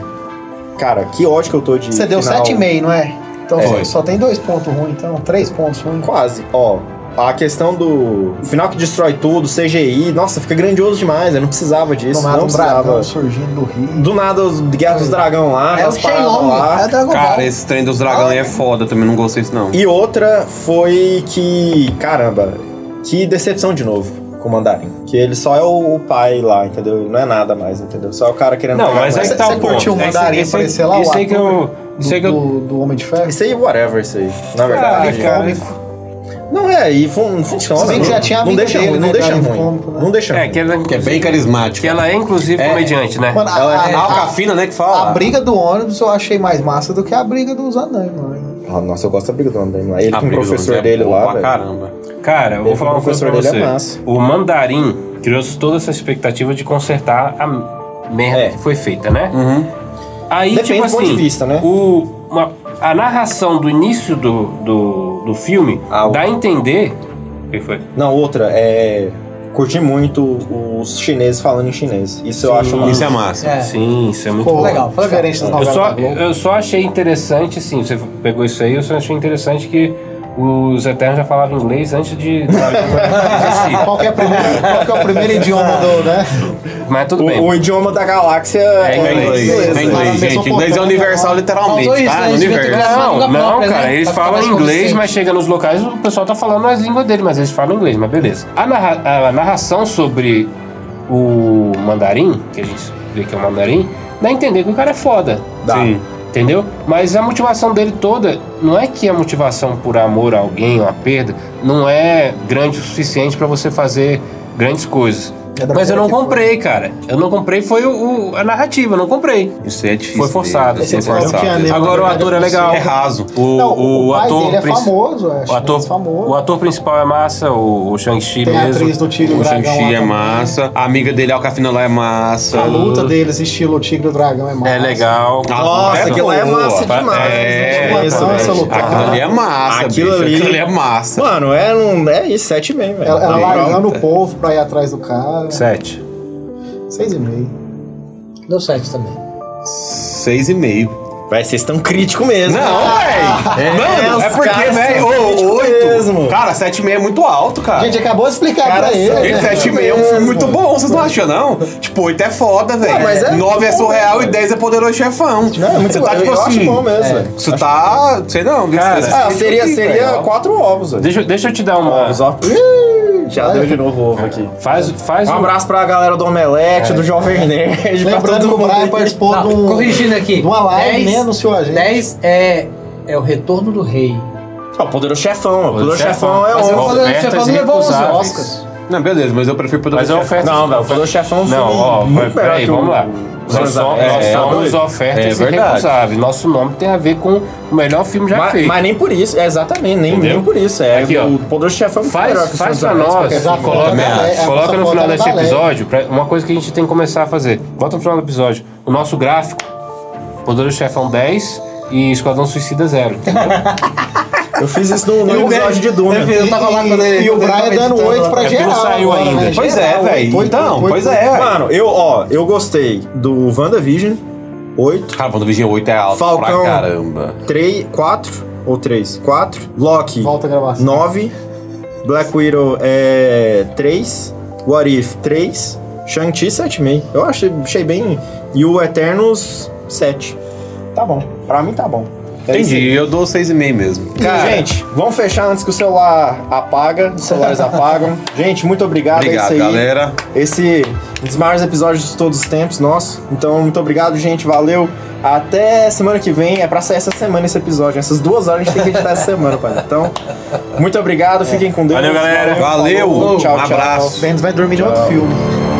Cara, que ódio que eu tô de. Você deu final. 7,5, não é? Então É. só, só tem dois pontos ruins, então. Três pontos ruins. Quase. Ó, a questão do final que destrói tudo, CGI, nossa, fica grandioso demais. Eu não precisava disso. Do nada não precisava. dragão surgindo do rio. Do nada, os Guerra dos Dragão lá, É o as Shenlong, lá. é Dragon Ball. Cara, esse trem dos dragão aí é foda, também não gostei disso não. E outra foi que, caramba, que decepção de novo com o Mandarim. Que ele só é o, pai lá, entendeu? Não é nada mais, entendeu? Só é o cara querendo Não, pegar mas aí que tá Você o ponto. curtiu o Esse- Mandarim esse- aparecer lá, o Isso aí que eu... Do, eu... do, do Homem de Ferro? Isso aí, whatever, isso aí. Na Ah, verdade. cara, Não é, e fun- não funciona. Não, já tinha não amigo deixa dele, ruim, né, não deixa ruim. Né? Não deixa É, que ela, Que é bem carismático. que ela é inclusive É. comediante, né? Mano, a, Ela é a- a- Alcafina, né, que fala. a briga do ônibus eu achei mais massa do que a briga dos anões, mano. Ah, nossa, eu gosto da briga do lá. Ele A com o professor é dele boa lá, pra velho. caramba. Cara, eu vou falar o uma coisa pra professor você. dele é massa. O Mandarim criou toda essa expectativa de consertar a merda É. que foi feita, né? Aí, Depende tipo do ponto assim, de vista, né? o, uma- a narração do início do, do, do filme Ah, dá a entender... O que foi? Não, outra, é. Curti muito os chineses falando em chinês. Isso eu acho uma. Isso é massa. É. Sim, isso é muito Ficou bom. legal, foi diferente das Eu novelas só, da Globo. eu só achei interessante, assim, você pegou isso aí, eu só achei interessante que os Eternos já falavam inglês antes de existir. Qual que é, a primeira- qual que é o primeiro idioma do, né? Mas tudo bem. O, o idioma da galáxia É é inglês. É né? inglês, gente. Inglês é universal, literalmente, isso, tá? né? No ter universo. Não, não, própria, cara, né? eles Pra falam inglês, mas chega nos locais o pessoal tá falando as línguas dele, mas eles falam inglês, mas beleza. A, narra- a narração sobre o mandarim, que a gente vê que é o mandarim, dá a entender que o cara é foda. Dá. Sim. Entendeu? Mas a motivação dele toda não é que a motivação por amor a alguém a perda não é grande o suficiente pra você fazer grandes coisas. É Mas eu não comprei, cara. Eu não comprei, foi o, o- a narrativa, eu não comprei. Isso é difícil. Foi forçado. mesmo. assim, Foi forçado. que a Nemo Agora o era ator é legal. É raso. O, Não, o, o ator dele é famoso, é o ator, famoso. o ator principal é massa, o, o Shang-Chi mesmo. atriz do Tigre O. Shang-Chi é massa. A amiga dele, a Alcafina lá, é massa. A luta deles, estilo Tigre e o Dragão, é massa. É legal. Nossa, aquilo lá é massa demais. É, né? Aquilo ali é massa, Aquilo ali- Aquilo ali é massa. Mano, é, um, é isso, 7,5, velho. Ela, largando o povo pra ir atrás do cara. Sete. Seis e meio. Deu sete também. Seis e meio. Vai, vocês estão críticos mesmo. Não, velho. É, Mano, os é porque, velho, críticos oito mesmo. Cara, 7,5 é muito alto, cara. A gente acabou de explicar Cara, pra ele. Gente, né? 7,5 é um filme muito bom, vocês não acham, não? Tipo, 8 é foda, velho. mas é 9 é bom surreal e 10 é poderoso chefão. Não, é muito Você bom. tá, Eu tipo acho assim. bom mesmo, velho. Você tá. Sei não, Cara, esse- Ah, seria, seria quatro ovos, velho. Deixa, deixa eu te dar uma. Ovos, ó. Ih, Já deu de novo ovo aqui. Faz, faz Um abraço pra galera do Omelete, do Jovem Nerd, pra Lembrando todo que o mundo. Brian aí. participou de, um, Corrigindo aqui. de uma live, 10, né? Anunciou a gente. 10 é, é o retorno do rei. O Poderoso Chefão, o Poderoso Chefão. É Mas o ovo. Poderoso Chefão levou os. Oscars. Não, beleza, mas eu prefiro poder Mas é oferta. Não, velho, o Poderoso Chefão é um Não, filme ó, muito melhor peraí, que o- vamos lá. o Nós somos, É, nós é, somos. É ofertas verdade. irrecusáveis. Nosso nome tem a ver com o melhor filme já Mas, feito. mas nem por isso, é exatamente, nem, Entendeu? nem por isso. É, Aqui, ó. o Poderoso Chefão é muito melhor Faz, que o faz Senhor pra dos Anéis, nós, coloca, Também acho. coloca É, no final foto desse é episódio, pra- uma coisa que a gente tem que começar a fazer. Bota no final do episódio o nosso gráfico, Poderoso Chefão 10 e Esquadrão Suicida 0. Eu fiz isso no, no episódio de Duna. Eu tava lá quando ele. E o Brian dando editando 8 pra. É porque geral. não saiu ainda. né? Pois é, velho. Então, pois é, velho. Mano, eu, ó, eu gostei do WandaVision, 8, Cara, quando Vigia 8 é alto Falcão. pra caramba. 3, 4 ou 3? 4, Loki, Volta a gravação. 9, Black Widow é 3, What If 3, Shang-Chi 7,5. Eu achei, achei bem. E o Eternos 7. Tá bom. Pra mim tá bom. É. Entendi, eu dou 6,5 mesmo. Cara, gente, vamos fechar antes que o celular apaga, os celulares apagam. Gente, muito obrigado. Obrigado, é isso aí. galera. Esse um dos maiores episódios de todos os tempos, nosso. Então, muito obrigado, gente. Valeu. Até semana que vem. É pra sair essa semana esse episódio. Essas duas horas a gente tem que editar essa semana, pai. Então, muito obrigado. Fiquem com Deus. Valeu, galera. Valeu. Falou. Tchau, Um tchau. abraço. O Benz vai dormir de outro filme.